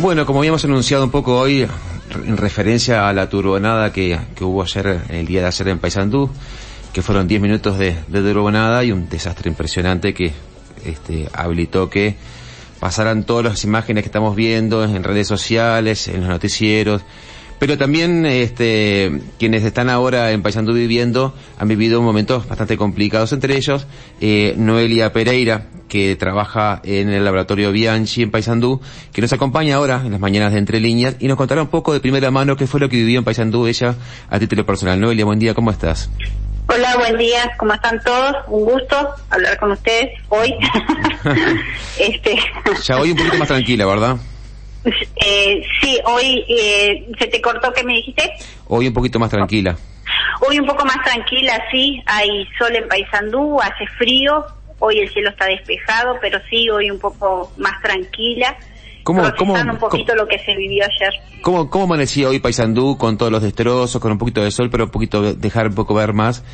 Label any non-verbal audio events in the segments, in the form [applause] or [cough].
Bueno, como habíamos anunciado un poco hoy, en referencia a la turbonada que, que hubo ayer, el día de ayer en Paysandú, que fueron 10 minutos de, de turbonada y un desastre impresionante que este, habilitó que pasaran todas las imágenes que estamos viendo en redes sociales, en los noticieros, pero también este, quienes están ahora en Paysandú viviendo han vivido momentos bastante complicados, entre ellos eh, Noelia Pereira, que trabaja en el laboratorio Bianchi en Paysandú, que nos acompaña ahora en las mañanas de Entre Líneas y nos contará un poco de primera mano qué fue lo que vivió en Paysandú ella a título personal. Noelia, buen día, ¿cómo estás? Hola, buen día, ¿cómo están todos? Un gusto hablar con ustedes hoy. [laughs] [laughs] este... Ya hoy un poquito más tranquila, ¿verdad? Eh, sí, hoy eh, se te cortó, ¿qué me dijiste? Hoy un poquito más tranquila. Hoy un poco más tranquila, sí. Hay sol en Paysandú, hace frío. Hoy el cielo está despejado, pero sí, hoy un poco más tranquila. ¿Cómo, cómo, un poquito lo que se vivió ayer. ¿Cómo, cómo amanecía hoy Paysandú con todos los destrozos, con un poquito de sol, pero un poquito, dejar un poco ver más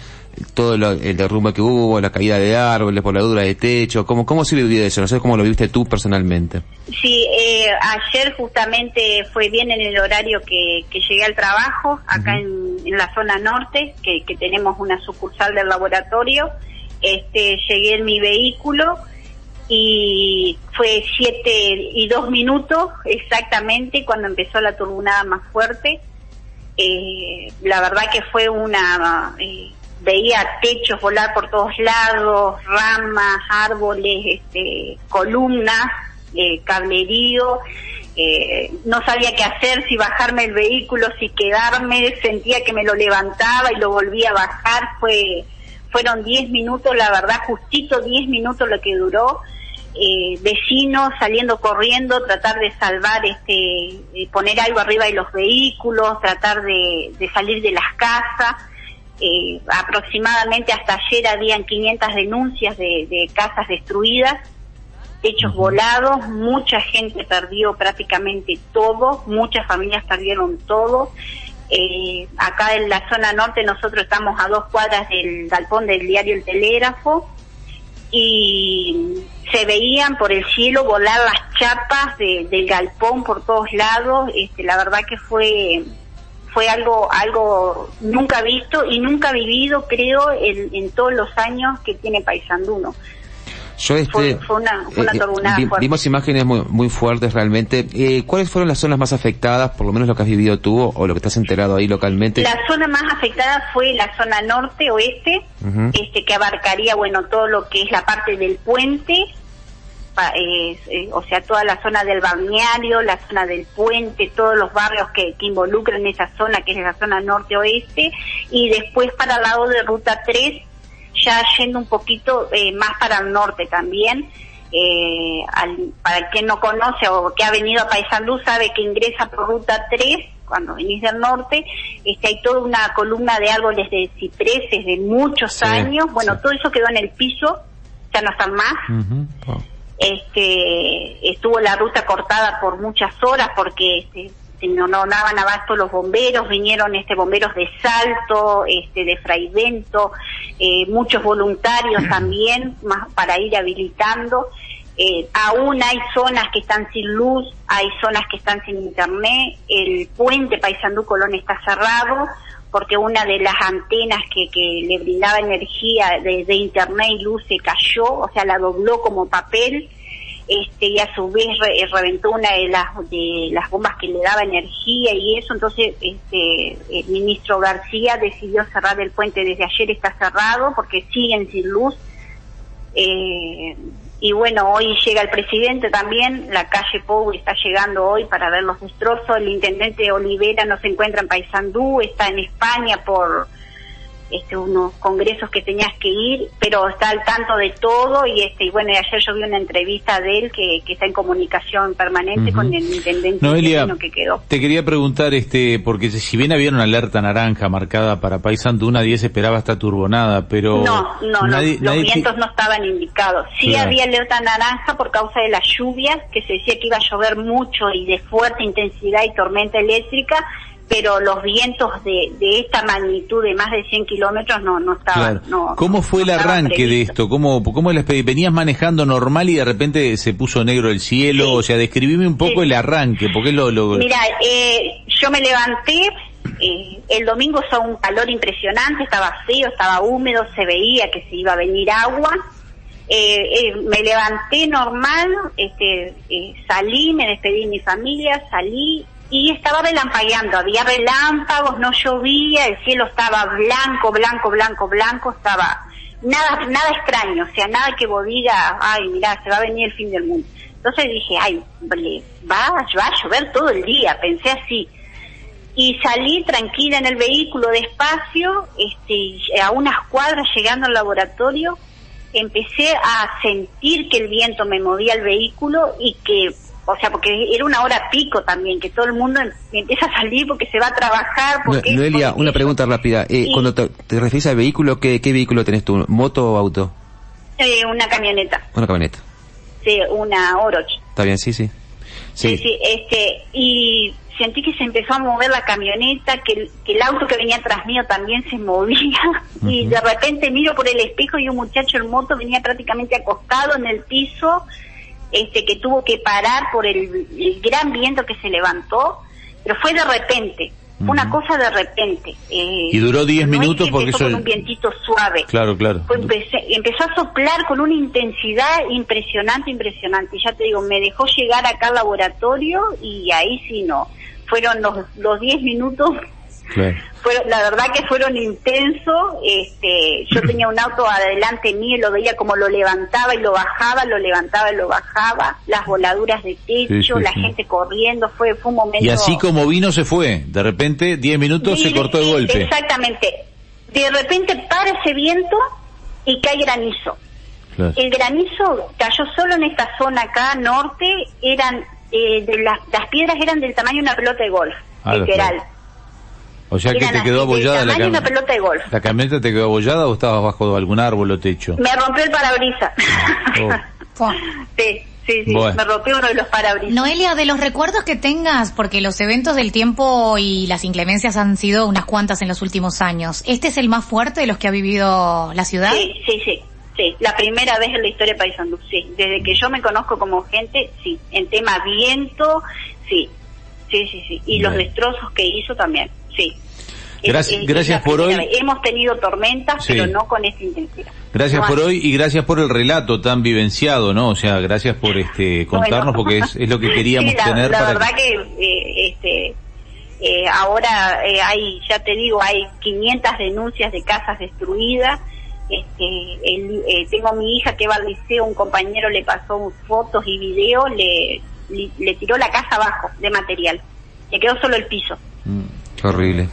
todo lo, el derrumbe que hubo, la caída de árboles, por la dura de techo? ¿Cómo, cómo se vivió eso? No sé cómo lo viste tú personalmente. Sí, eh, ayer justamente fue bien en el horario que, que llegué al trabajo, acá en, en, la zona norte, que, que tenemos una sucursal del laboratorio. Este, llegué en mi vehículo y fue siete y dos minutos exactamente cuando empezó la turbunada más fuerte. Eh, la verdad que fue una eh, veía techos volar por todos lados, ramas, árboles, este, columnas, eh, cablerío. Eh, no sabía qué hacer, si bajarme el vehículo, si quedarme, sentía que me lo levantaba y lo volvía a bajar. Fue, fueron 10 minutos, la verdad, justito 10 minutos lo que duró. Eh, vecinos saliendo corriendo, tratar de salvar, este, poner algo arriba de los vehículos, tratar de, de salir de las casas. Eh, aproximadamente hasta ayer habían 500 denuncias de, de casas destruidas, techos volados, mucha gente perdió prácticamente todo, muchas familias perdieron todo. Eh, acá en la zona norte nosotros estamos a dos cuadras del galpón del diario El Telégrafo y se veían por el cielo volar las chapas de, del galpón por todos lados. Este, la verdad que fue fue algo algo nunca visto y nunca vivido, creo, en, en todos los años que tiene Paisanduno. Yo este, fue, fue una, fue una eh, vi, vimos imágenes muy, muy fuertes realmente. Eh, ¿Cuáles fueron las zonas más afectadas, por lo menos lo que has vivido tú o lo que estás enterado ahí localmente? La zona más afectada fue la zona norte-oeste, uh -huh. este que abarcaría, bueno, todo lo que es la parte del puente, eh, eh, o sea, toda la zona del balneario, la zona del puente, todos los barrios que, que involucran esa zona, que es la zona norte-oeste, y después para el lado de Ruta 3, ya yendo un poquito eh, más para el norte también. Eh, al, para quien no conoce o que ha venido a Paysandú sabe que ingresa por ruta 3 cuando venís del norte, este, hay toda una columna de árboles de cipreses de muchos sí, años, bueno, sí. todo eso quedó en el piso, ya no están más. Uh -huh. wow. Este, estuvo la ruta cortada por muchas horas porque este, no, no daban abasto los bomberos, vinieron este bomberos de Salto, este de Fraivento, eh, muchos voluntarios también más para ir habilitando. Eh, aún hay zonas que están sin luz, hay zonas que están sin internet, el puente Paysandú Colón está cerrado porque una de las antenas que, que le brindaba energía de, de internet y luz se cayó, o sea, la dobló como papel este y a su vez re, reventó una de las de las bombas que le daba energía y eso. Entonces este el ministro García decidió cerrar el puente desde ayer está cerrado porque siguen sin luz. Eh, y bueno hoy llega el presidente también la calle Pou está llegando hoy para ver los destrozos. El intendente Olivera no se encuentra en Paysandú está en España por este, unos congresos que tenías que ir, pero está al tanto de todo y este y bueno, y ayer yo vi una entrevista de él que, que está en comunicación permanente uh -huh. con el intendente Noelia, que quedó. Te quería preguntar, este, porque si bien había una alerta naranja marcada para Paysandú, nadie se esperaba esta turbonada, pero... No, no, nadie, no los vientos no estaban indicados. Sí claro. había alerta naranja por causa de las lluvias, que se decía que iba a llover mucho y de fuerte intensidad y tormenta eléctrica, pero los vientos de, de esta magnitud de más de 100 kilómetros no, no estaban. No, ¿Cómo fue el arranque de esto? ¿Cómo, cómo venías manejando normal y de repente se puso negro el cielo? O sea, describime un poco el arranque, porque lo... lo... Mira, eh, yo me levanté, eh, el domingo hizo un calor impresionante, estaba frío, estaba húmedo, se veía que se iba a venir agua. Eh, me levanté normal, este, salí, me despedí de mi familia, salí y estaba relampagueando, había relámpagos, no llovía, el cielo estaba blanco, blanco, blanco, blanco, estaba nada, nada extraño, o sea, nada que vos diga, ay, mira, se va a venir el fin del mundo. Entonces dije, ay, va, va a llover todo el día, pensé así. Y salí tranquila en el vehículo despacio, este, a unas cuadras llegando al laboratorio, empecé a sentir que el viento me movía el vehículo y que o sea, porque era una hora pico también, que todo el mundo em, empieza a salir porque se va a trabajar. Porque, Noelia, una pregunta rápida. Eh, Cuando te, refieres al vehículo, ¿qué, ¿qué vehículo tenés tú? ¿Moto o auto? Eh, una camioneta. Una camioneta. Sí, una Oroch. Está bien, sí, sí. Sí, sí, este, y sentí que se empezó a mover la camioneta, que el, que el auto que venía atrás mío también se [laughs] movía, y de repente miro por el espejo y un muchacho en moto venía prácticamente acostado en el piso, este que tuvo que parar por el, gran viento que se levantó, pero fue de repente, una cosa de repente. Eh, y duró 10 minutos porque eso... un vientito suave. Claro, claro. empezó a soplar con una intensidad impresionante, impresionante. Ya te digo, me dejó llegar acá al laboratorio y ahí sí no. Fueron los, los 10 minutos la verdad que fueron intensos. Este, yo [clears throat] tenía un auto adelante mío y lo veía como lo levantaba y lo bajaba, lo levantaba y lo bajaba, las voladuras de techo, la gente corriendo, fue, fue un momento. Y así como vino se fue, de repente 10 minutos se cortó el golpe. Exactamente. De repente para ese viento y cae granizo. El granizo cayó solo en esta zona acá, norte, eran, eh, de las, las piedras eran del tamaño de una pelota de golf, ah, literal. O sea que te quedó abollada la camioneta. pelota de golf. ¿La camioneta te quedó abollada o estabas bajo algún árbol o techo? Me rompió el parabrisas. Oh. [laughs] sí. Sí, sí, me rompió uno de los parabrisas. Noelia, de los recuerdos que tengas, porque los eventos del tiempo y las inclemencias han sido unas cuantas en los últimos años, ¿este es el más fuerte de los que ha vivido la ciudad? Sí, sí, sí. Sí, la primera vez en la historia de Paysandú, sí. Desde que yo me conozco como gente, sí. En tema viento, sí. Sí, sí, sí. Y los destrozos que hizo también sí. Gracias, gracias por hoy. Hemos tenido tormentas, pero no con esta intensidad. Gracias por hoy y gracias por el relato tan vivenciado, ¿no? O sea, gracias por este contarnos porque es, lo que [laughs] queríamos tener. La verdad que, eh, este, eh, ahora eh, hay, ya te digo, hay 500 denuncias de casas destruidas. Este, tengo a mi hija que va al liceo, un compañero le pasó fotos y videos, le, le, tiró la casa abajo de material. Le quedó solo el piso. Mm horrible.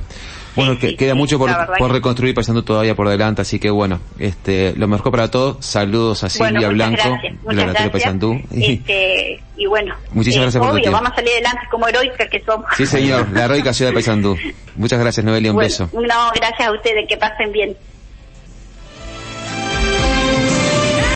Bueno, que, queda mucho por, por reconstruir pasando todavía por delante, así que bueno, este, lo mejor para todos. Saludos a Silvia Blanco, de la Paysandú. [laughs] Este, y bueno, muchísimas eh, gracias por obvio, vamos a salir adelante como heroica que somos. Sí, señor, la heroica ciudad de Paysandú. [laughs] Muchas gracias, Noelia, un beso. No, gracias a ustedes, que pasen bien.